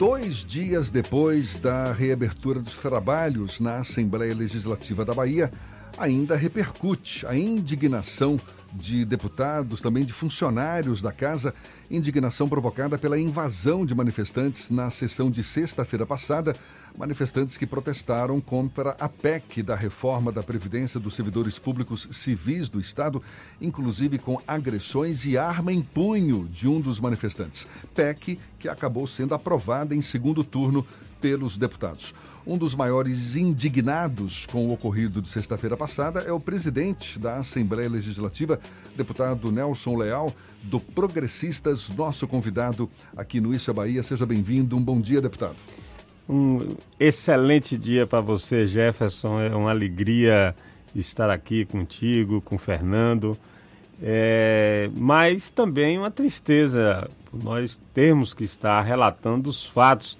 dois dias depois da reabertura dos trabalhos na Assembleia Legislativa da Bahia, ainda repercute a indignação de deputados, também de funcionários da casa, indignação provocada pela invasão de manifestantes na sessão de sexta-feira passada, manifestantes que protestaram contra a PEC da reforma da Previdência dos servidores públicos civis do Estado, inclusive com agressões e arma em punho de um dos manifestantes. PEC que acabou sendo aprovada em segundo turno pelos deputados. Um dos maiores indignados com o ocorrido de sexta-feira passada é o presidente da Assembleia Legislativa, deputado Nelson Leal, do Progressistas, nosso convidado aqui no Isso é Bahia. Seja bem-vindo. Um bom dia, deputado. Um excelente dia para você, Jefferson. É uma alegria estar aqui contigo, com o Fernando. É, mas também uma tristeza nós termos que estar relatando os fatos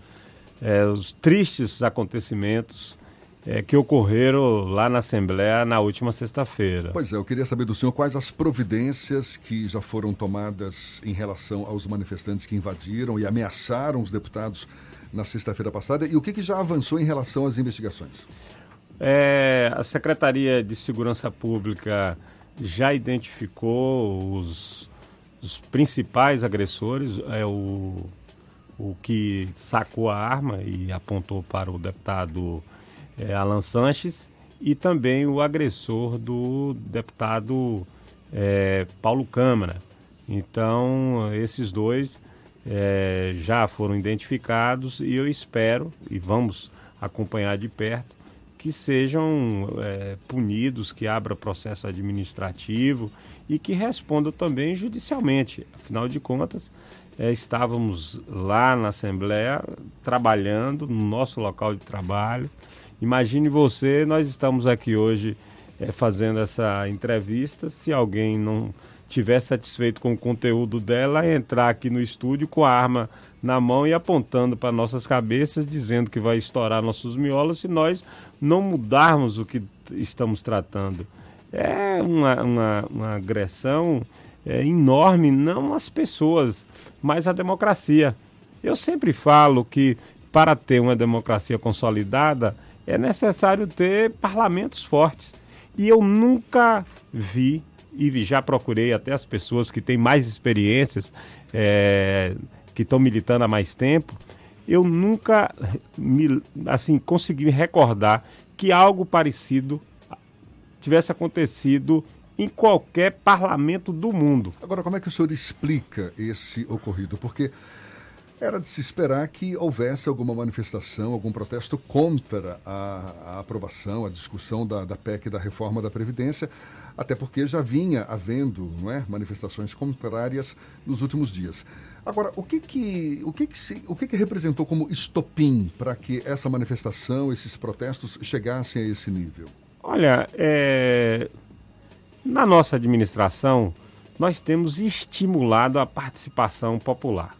é, os tristes acontecimentos é, que ocorreram lá na Assembleia na última sexta-feira. Pois é, eu queria saber do senhor quais as providências que já foram tomadas em relação aos manifestantes que invadiram e ameaçaram os deputados na sexta-feira passada e o que, que, já avançou em relação às investigações. É, a Secretaria de Segurança Pública já identificou os, os principais agressores, é o o que sacou a arma e apontou para o deputado é, Alan Sanches e também o agressor do deputado é, Paulo Câmara. Então, esses dois é, já foram identificados e eu espero, e vamos acompanhar de perto, que sejam é, punidos, que abra processo administrativo e que respondam também judicialmente. Afinal de contas, é, estávamos lá na Assembleia trabalhando no nosso local de trabalho. Imagine você, nós estamos aqui hoje é, fazendo essa entrevista. Se alguém não tiver satisfeito com o conteúdo dela, entrar aqui no estúdio com a arma na mão e apontando para nossas cabeças, dizendo que vai estourar nossos miolos se nós não mudarmos o que estamos tratando. É uma, uma, uma agressão é, enorme, não as pessoas, mas a democracia. Eu sempre falo que para ter uma democracia consolidada é necessário ter parlamentos fortes. E eu nunca vi, e já procurei até as pessoas que têm mais experiências, é, que estão militando há mais tempo, eu nunca me, assim, consegui recordar que algo parecido tivesse acontecido em qualquer parlamento do mundo. Agora, como é que o senhor explica esse ocorrido? Porque era de se esperar que houvesse alguma manifestação, algum protesto contra a, a aprovação, a discussão da, da PEC da reforma da Previdência, até porque já vinha havendo não é, manifestações contrárias nos últimos dias. Agora, o que que, o que, que, se, o que, que representou como estopim para que essa manifestação, esses protestos chegassem a esse nível? Olha, é, na nossa administração, nós temos estimulado a participação popular.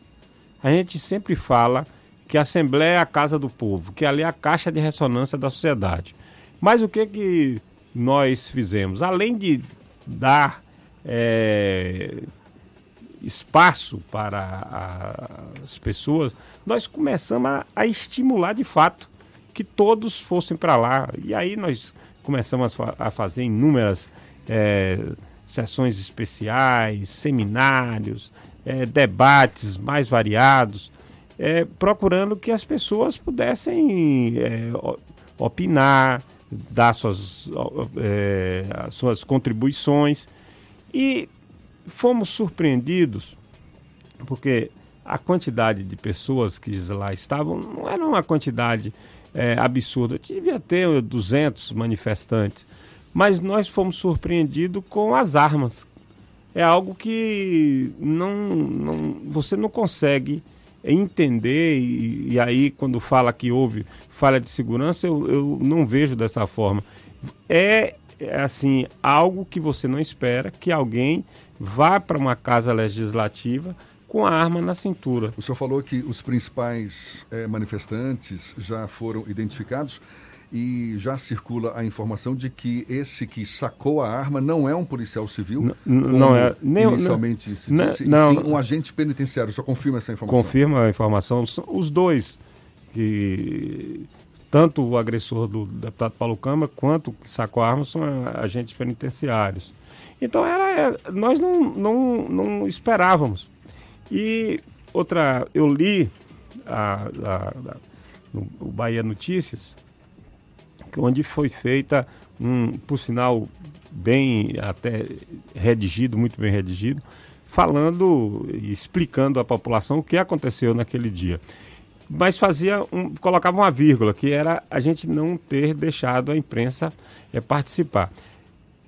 A gente sempre fala que a Assembleia é a casa do povo, que ali é a caixa de ressonância da sociedade. Mas o que, que nós fizemos? Além de dar é, espaço para as pessoas, nós começamos a, a, estimular de fato que todos fossem para lá. E aí nós começamos a, a fazer inúmeras é, sessões especiais, seminários, é, debates mais variados, é, procurando que as pessoas pudessem é, opinar, dar suas, é, suas contribuições. E fomos surpreendidos, porque a quantidade de pessoas que lá estavam não era uma quantidade é, absurda. Devia ter 200 manifestantes mas nós fomos surpreendidos com as armas. É algo que não, não você não consegue entender, e, e, aí quando fala que houve falha de segurança, eu, eu não vejo dessa forma. É, é assim, algo que você não espera, que alguém vá para uma casa legislativa com a arma na cintura. O senhor falou que os principais é, manifestantes já foram identificados. E já circula a informação de que esse que sacou a arma não é um policial civil, não, não é nem inicialmente não, se disse, não, sim um agente penitenciário. Só confirma essa informação. Confirma a informação. Os dois que tanto o agressor do deputado Paulo Câmara quanto o que sacou a arma são agentes penitenciários. Então era, nós não, não, não esperávamos. E outra, eu li a, a, a, no, o Bahia Notícias, onde foi feita um, por sinal, bem até redigido, muito bem redigido, falando explicando à população o que aconteceu naquele dia. Mas fazia um, colocava uma vírgula, que era a gente não ter deixado a imprensa é, participar.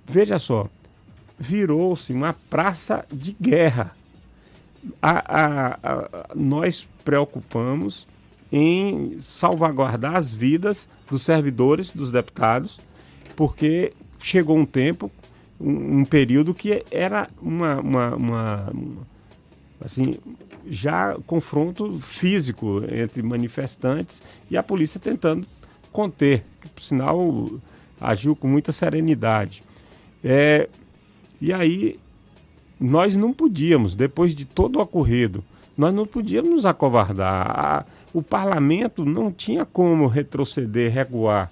Veja só, virou-se uma praça de guerra. A, a, a, nós preocupamos em salvaguardar as vidas dos servidores, dos deputados, porque chegou um tempo, um, um período que era uma, uma, uma, assim, já confronto físico entre manifestantes e a polícia tentando conter, que por sinal agiu com muita serenidade. É, e aí nós não podíamos, depois de todo o ocorrido, nós não podíamos nos acovardar. A, o parlamento não tinha como retroceder, recuar.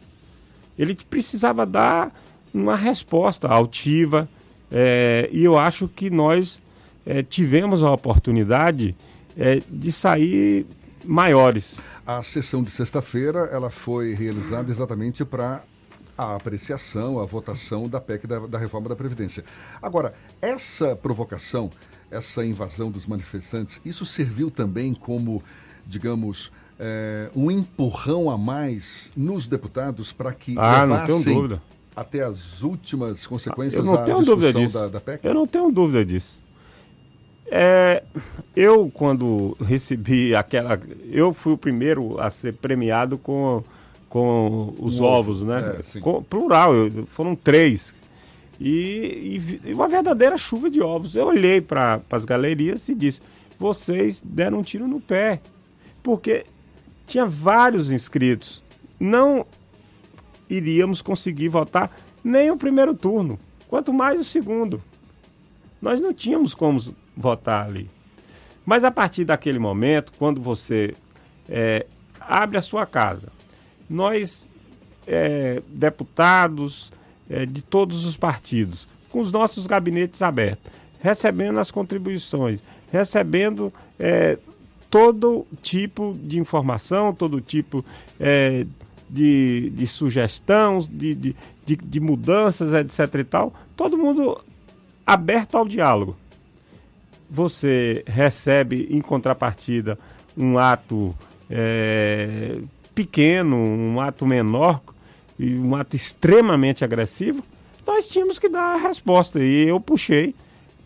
Ele precisava dar uma resposta altiva, é, e eu acho que nós é, tivemos a oportunidade é, de sair maiores. A sessão de sexta-feira ela foi realizada exatamente para a apreciação, a votação da PEC da, da reforma da Previdência. Agora, essa provocação, essa invasão dos manifestantes, isso serviu também como digamos, é, um empurrão a mais nos deputados para que ah, levassem até as últimas consequências da discussão da, da PEC? Eu não tenho dúvida disso. É, eu, quando recebi aquela. Eu fui o primeiro a ser premiado com, com os um ovos, ovo. né? É, com, plural, eu, foram três. E, e, uma verdadeira chuva de ovos. Eu olhei para as galerias e disse: vocês deram um tiro no pé porque tinha vários inscritos. Não iríamos conseguir votar nem o primeiro turno, quanto mais o segundo. Nós não tínhamos como votar ali. Mas a partir daquele momento, quando você é, abre a sua casa, nós, é, deputados é, de todos os partidos, com os nossos gabinetes abertos, recebendo as contribuições, recebendo é, todo tipo de informação, todo tipo é, de, de sugestão, de, de, de, mudanças, etc. e tal, todo mundo aberto ao diálogo. Você recebe em contrapartida um ato é, pequeno, um ato menor e um ato extremamente agressivo, nós tínhamos que dar a resposta. E eu puxei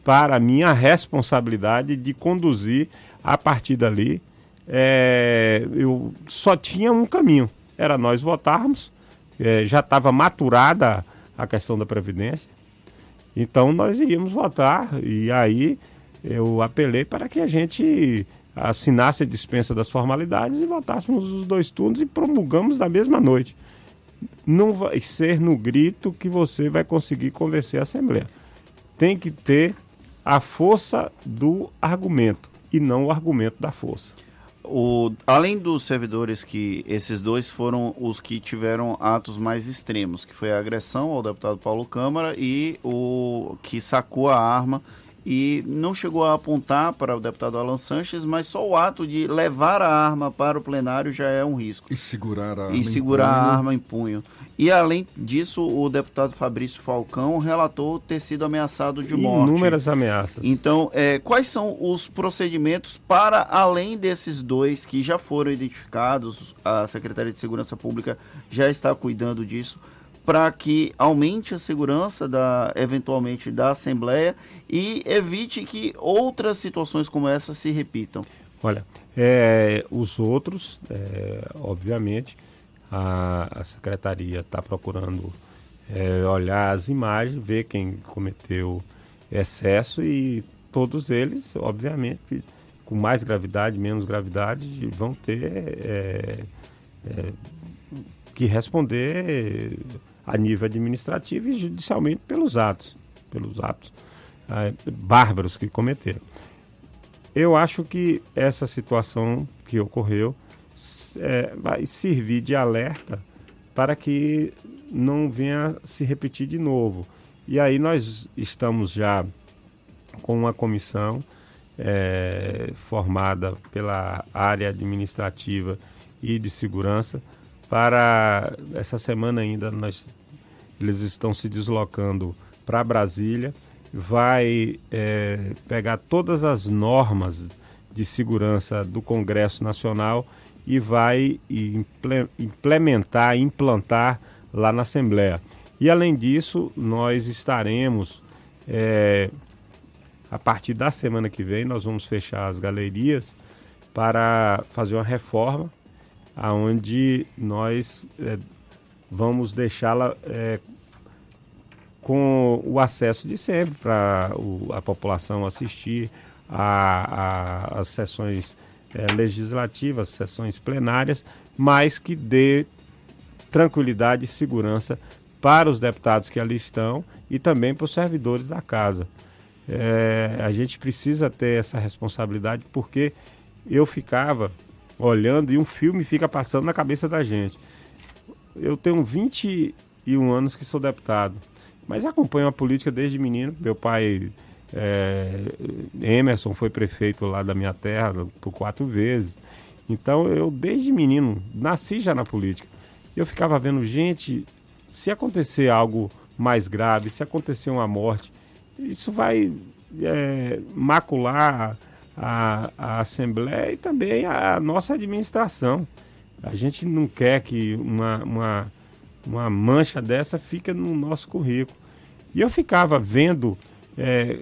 para a minha responsabilidade de conduzir a partir dali, é, eu só tinha um caminho, era nós votarmos, é, já estava maturada a questão da Previdência, então nós iríamos votar, e aí eu apelei para que a gente assinasse a dispensa das formalidades e votássemos os dois turnos e promulgamos na mesma noite. Não vai ser no grito que você vai conseguir convencer a Assembleia. Tem que ter a força do argumento e não o argumento da força. O, além dos servidores que esses dois foram os que tiveram atos mais extremos, que foi a agressão ao deputado Paulo Câmara e o que sacou a arma e não chegou a apontar para o deputado Alan Sanches, mas só o ato de levar a arma para o plenário já é um risco. E segurar a arma. E segurar a arma em punho. E além disso, o deputado Fabrício Falcão relatou ter sido ameaçado de morte. Inúmeras ameaças. Então, é, quais são os procedimentos para além desses dois que já foram identificados? A Secretaria de Segurança Pública já está cuidando disso para que aumente a segurança da eventualmente da Assembleia e evite que outras situações como essa se repitam. Olha, é, os outros, é, obviamente, a, a secretaria está procurando é, olhar as imagens, ver quem cometeu excesso e todos eles, obviamente, com mais gravidade, menos gravidade, vão ter é, é, que responder a nível administrativo e judicialmente pelos atos, pelos atos ah, bárbaros que cometeram. Eu acho que essa situação que ocorreu é, vai servir de alerta para que não venha se repetir de novo. E aí nós estamos já com uma comissão é, formada pela área administrativa e de segurança para essa semana ainda nós eles estão se deslocando para Brasília vai é, pegar todas as normas de segurança do Congresso Nacional e vai implementar, implantar lá na Assembleia. E além disso, nós estaremos, é, a partir da semana que vem, nós vamos fechar as galerias para fazer uma reforma, aonde nós é, vamos deixá-la é, com o acesso de sempre para a população assistir às sessões é, legislativas, sessões plenárias, mas que dê tranquilidade e segurança para os deputados que ali estão e também para os servidores da casa. É, a gente precisa ter essa responsabilidade porque eu ficava olhando e um filme fica passando na cabeça da gente. Eu tenho 21 anos que sou deputado. Mas acompanho a política desde menino. Meu pai, é, Emerson, foi prefeito lá da minha terra por quatro vezes. Então eu, desde menino, nasci já na política. Eu ficava vendo, gente, se acontecer algo mais grave, se acontecer uma morte, isso vai é, macular a, a Assembleia e também a nossa administração. A gente não quer que uma, uma uma mancha dessa fica no nosso currículo. E eu ficava vendo, é,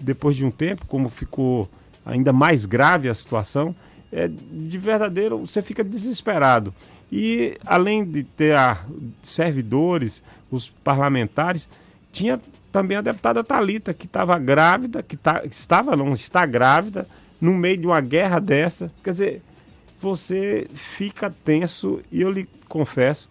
depois de um tempo, como ficou ainda mais grave a situação, é, de verdadeiro, você fica desesperado. E além de ter servidores, os parlamentares, tinha também a deputada Talita que estava grávida, que tá, estava não, está grávida, no meio de uma guerra dessa. Quer dizer, você fica tenso e eu lhe confesso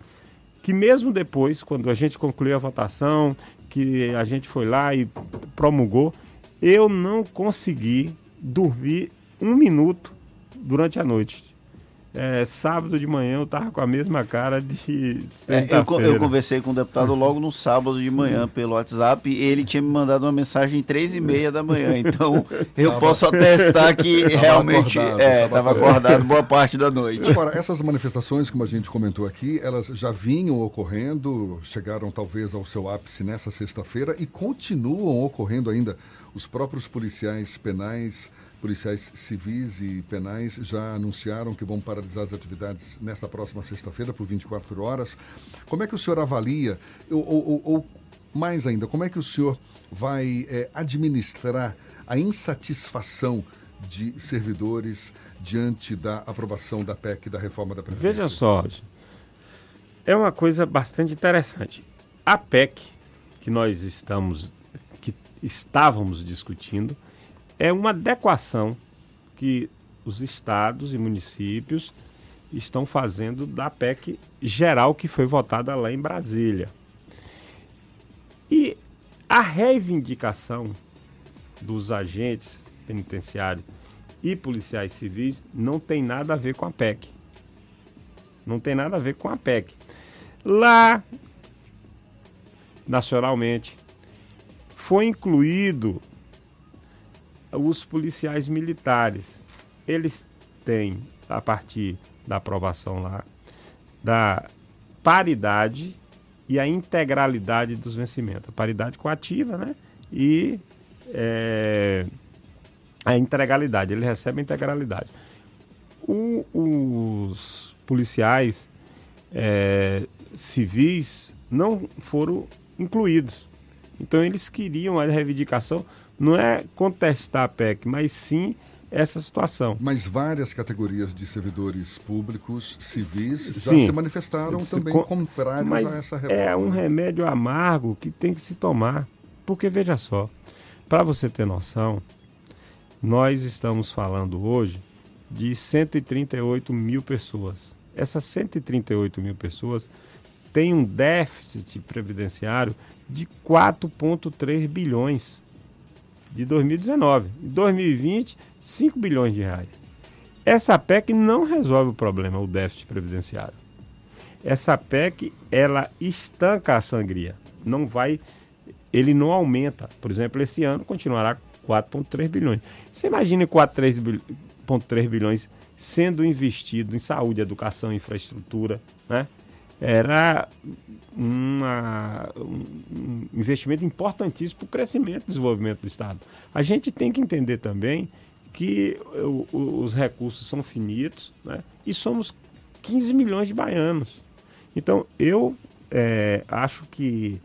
que mesmo depois, quando a gente concluiu a votação, que a gente foi lá e promulgou, eu não consegui dormir um minuto durante a noite é, sábado de manhã eu tava com a mesma cara de sexta-feira. É, eu, eu, conversei com o deputado logo no sábado de manhã pelo WhatsApp e ele tinha me mandado uma mensagem três e meia da manhã. Então eu tava, posso atestar que realmente acordado, é, estava acordado boa parte da noite. Agora, essas manifestações, como a gente comentou aqui, elas já vinham ocorrendo, chegaram talvez ao seu ápice nessa sexta-feira e continuam ocorrendo ainda. Os próprios policiais penais policiais civis e penais já anunciaram que vão paralisar as atividades nesta próxima sexta-feira por 24 horas. Como é que o senhor avalia, ou, ou, ou mais ainda, como é que o senhor vai é, administrar a insatisfação de servidores diante da aprovação da PEC da reforma da Previdência? Veja só, é uma coisa bastante interessante. A PEC que nós estamos, que estávamos discutindo, é uma adequação que os estados e municípios estão fazendo da PEC geral que foi votada lá em Brasília. E a reivindicação dos agentes penitenciários e policiais civis não tem nada a ver com a PEC. Não tem nada a ver com a PEC. Lá, nacionalmente, foi incluído os policiais militares, eles têm, a partir da aprovação lá, da paridade e a integralidade dos vencimentos. A paridade coativa, né? E é, a integralidade. Ele recebe a integralidade. O, os policiais é, civis não foram incluídos. Então eles queriam a reivindicação não é contestar a PEC, mas sim essa situação. Mas várias categorias de servidores públicos, civis, já se manifestaram se também com... contrários mas a essa reforma. É um remédio amargo que tem que se tomar. Porque, veja só, para você ter noção, nós estamos falando hoje de 138 mil pessoas essas 138 mil pessoas têm um déficit previdenciário de 4,3 bilhões de 2019. Em 2020, 5 bilhões de reais. Essa PEC não resolve o problema, o déficit previdenciário. Essa PEC, ela estanca a sangria. Não vai, ele não aumenta. Por exemplo, esse ano continuará 4,3 bilhões. Você imagina 4,3 bilhões sendo investido em saúde, educação, infraestrutura, né? Era uma, um investimento importantíssimo para o crescimento e desenvolvimento do Estado. A gente tem que entender também que o, o, os recursos são finitos né? e somos 15 milhões de baianos. Então, eu é, acho que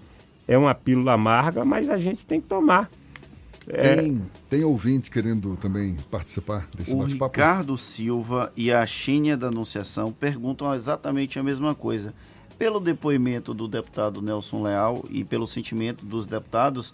é uma pílula amarga, mas a gente tem que tomar. É... Tem, tem ouvinte querendo também participar desse bate-papo? Ricardo Silva e a Xínia da Anunciação perguntam exatamente a mesma coisa. Pelo depoimento do deputado Nelson Leal e pelo sentimento dos deputados,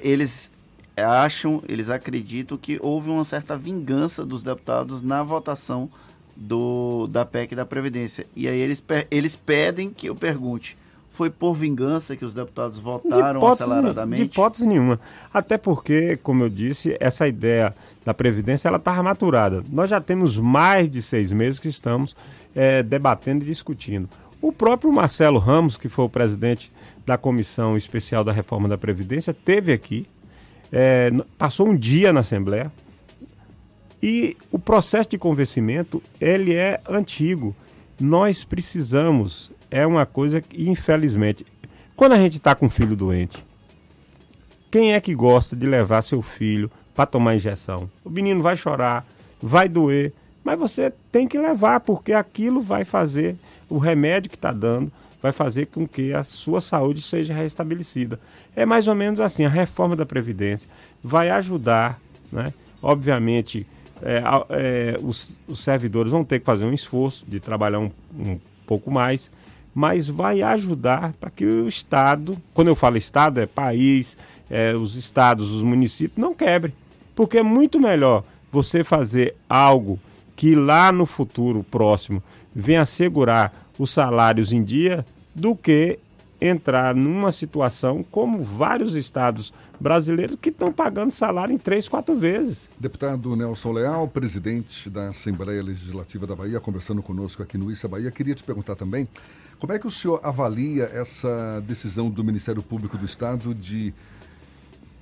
eles acham, eles acreditam que houve uma certa vingança dos deputados na votação do, da PEC da Previdência. E aí eles, eles pedem que eu pergunte. Foi por vingança que os deputados votaram de hipótese, aceleradamente? De hipótese nenhuma. Até porque, como eu disse, essa ideia da Previdência ela estava maturada. Nós já temos mais de seis meses que estamos é, debatendo e discutindo. O próprio Marcelo Ramos, que foi o presidente da Comissão Especial da Reforma da Previdência, teve aqui é, passou um dia na Assembleia e o processo de convencimento ele é antigo. Nós precisamos, é uma coisa que infelizmente, quando a gente está com um filho doente, quem é que gosta de levar seu filho para tomar injeção? O menino vai chorar, vai doer, mas você tem que levar porque aquilo vai fazer o remédio que está dando vai fazer com que a sua saúde seja restabelecida. É mais ou menos assim, a reforma da Previdência vai ajudar, né? obviamente, é, é, os, os, servidores vão ter que fazer um esforço de trabalhar um, um pouco mais, mas vai ajudar para que o Estado, quando eu falo Estado, é país, é, os estados, os municípios, não quebrem. Porque é muito melhor você fazer algo que lá no futuro próximo venha assegurar os salários em dia do que entrar numa situação como vários estados brasileiros que estão pagando salário em três, quatro vezes. Deputado Nelson Leal, presidente da Assembleia Legislativa da Bahia, conversando conosco aqui no Issa Bahia, queria te perguntar também como é que o senhor avalia essa decisão do Ministério Público do Estado de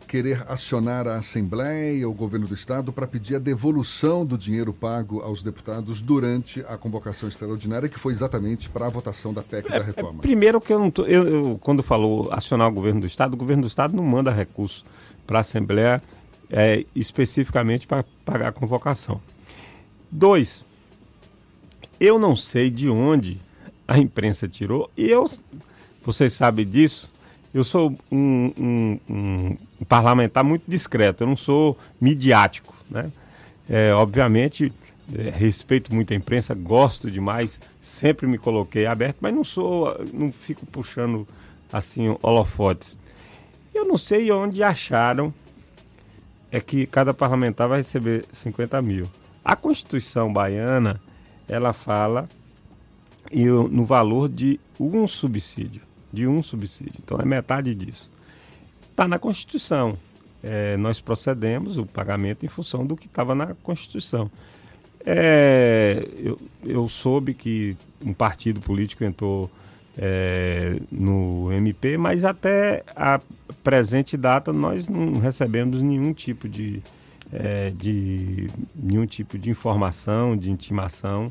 querer acionar a Assembleia, o governo do Estado, para pedir a devolução do dinheiro pago aos deputados durante a convocação extraordinária, que foi exatamente para a votação da PEC é, da reforma. É, primeiro que eu não tô, eu, eu, quando falou acionar o governo do Estado, o governo do Estado não manda recurso para a Assembleia é, especificamente para pagar a convocação. Dois, eu não sei de onde a imprensa tirou, e eu, vocês sabem disso, eu sou um, um, um, parlamentar muito discreto, eu não sou midiático. Né? É, obviamente, é, respeito muito a imprensa, gosto demais, sempre me coloquei aberto, mas não sou, não fico puxando assim holofotes. Eu não sei onde acharam é que cada parlamentar vai receber 50 mil. A Constituição baiana, ela fala no valor de um subsídio de um subsídio. Então é metade disso. Está na Constituição. É, nós procedemos o pagamento em função do que estava na Constituição. É, eu, eu, soube que um partido político entrou é, no MP, mas até a presente data nós não recebemos nenhum tipo de, é, de nenhum tipo de informação, de intimação.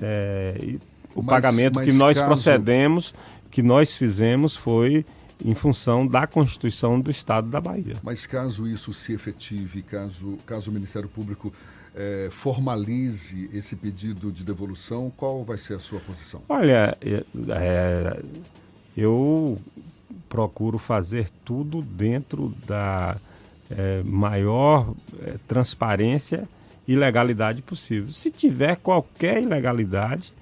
É, o mas, pagamento mas que nós caso... procedemos que nós fizemos foi em função da Constituição do Estado da Bahia. Mas caso isso se efetive, caso, caso o Ministério Público é, formalize esse pedido de devolução, qual vai ser a sua posição? Olha, é, é eu procuro fazer tudo dentro da é, maior transparência e legalidade possível. Se tiver qualquer ilegalidade,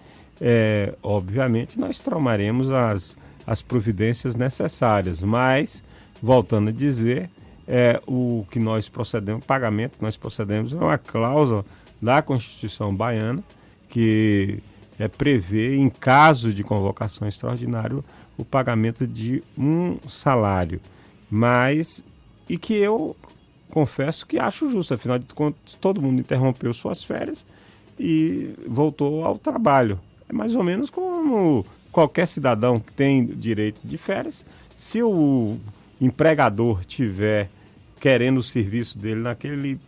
é, obviamente nós tomaremos as, as providências necessárias, mas, voltando a dizer, é, o que nós procedemos, pagamento que nós procedemos é uma cláusula da Constituição baiana que é, prevê, em caso de convocação extraordinária, o pagamento de um salário. Mas, e que eu confesso que acho justo, afinal de contas, todo mundo interrompeu suas férias e voltou ao trabalho. É mais ou menos como qualquer cidadão que tem direito de férias, se o empregador tiver querendo o serviço dele naquele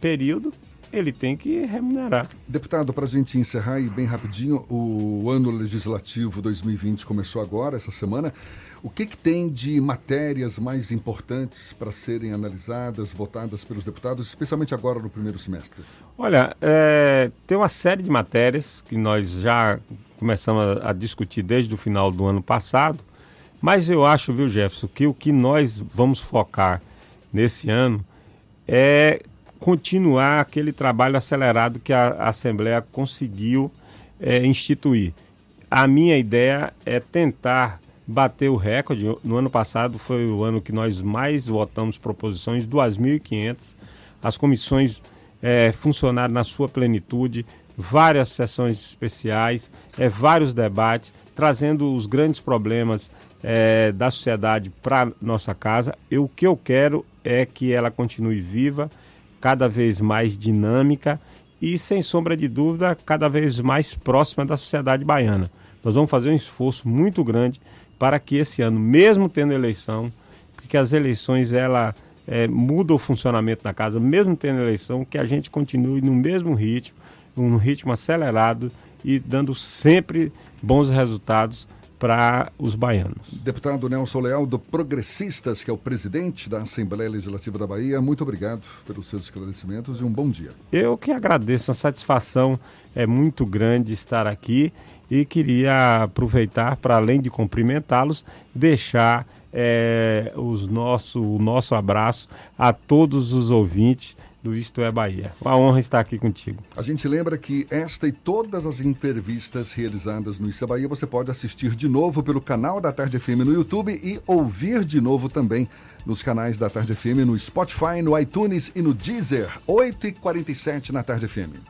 período, ele tem que remunerar. Deputado, para a gente encerrar e bem rapidinho, o ano legislativo 2020 começou agora, essa semana. O que, que tem de matérias mais importantes para serem analisadas, votadas pelos deputados, especialmente agora no primeiro semestre? Olha, é, tem uma série de matérias que nós já começamos a, a discutir desde o final do ano passado, mas eu acho, viu, Jefferson, que o que nós vamos focar nesse ano é continuar aquele trabalho acelerado que a, Assembleia conseguiu é, instituir. A minha ideia é tentar bater o recorde. No ano passado foi o ano que nós mais votamos proposições, 2.500. As comissões é, funcionaram na sua plenitude, várias sessões especiais, é, vários debates, trazendo os grandes problemas é, da sociedade para nossa casa. Eu, o que eu quero é que ela continue viva, cada vez mais dinâmica e, sem sombra de dúvida, cada vez mais próxima da sociedade baiana. Nós vamos fazer um esforço muito grande para que esse ano, mesmo tendo eleição, porque as eleições ela é, muda o funcionamento da casa, mesmo tendo eleição, que a gente continue no mesmo ritmo, um ritmo acelerado e dando sempre bons resultados para os baianos. Deputado Nelson Leal, do Progressistas, que é o presidente da Assembleia Legislativa da Bahia, muito obrigado pelos seus esclarecimentos e um bom dia. Eu que agradeço, a satisfação é muito grande estar aqui e queria aproveitar para, além de cumprimentá-los, deixar é, os nosso, o nosso abraço a todos os ouvintes do Isto é Bahia. Uma honra estar aqui contigo. A gente lembra que esta e todas as entrevistas realizadas no Isto é Bahia você pode assistir de novo pelo canal da Tarde FM no YouTube e ouvir de novo também nos canais da Tarde FM no Spotify, no iTunes e no Deezer, 8h47 na Tarde FM.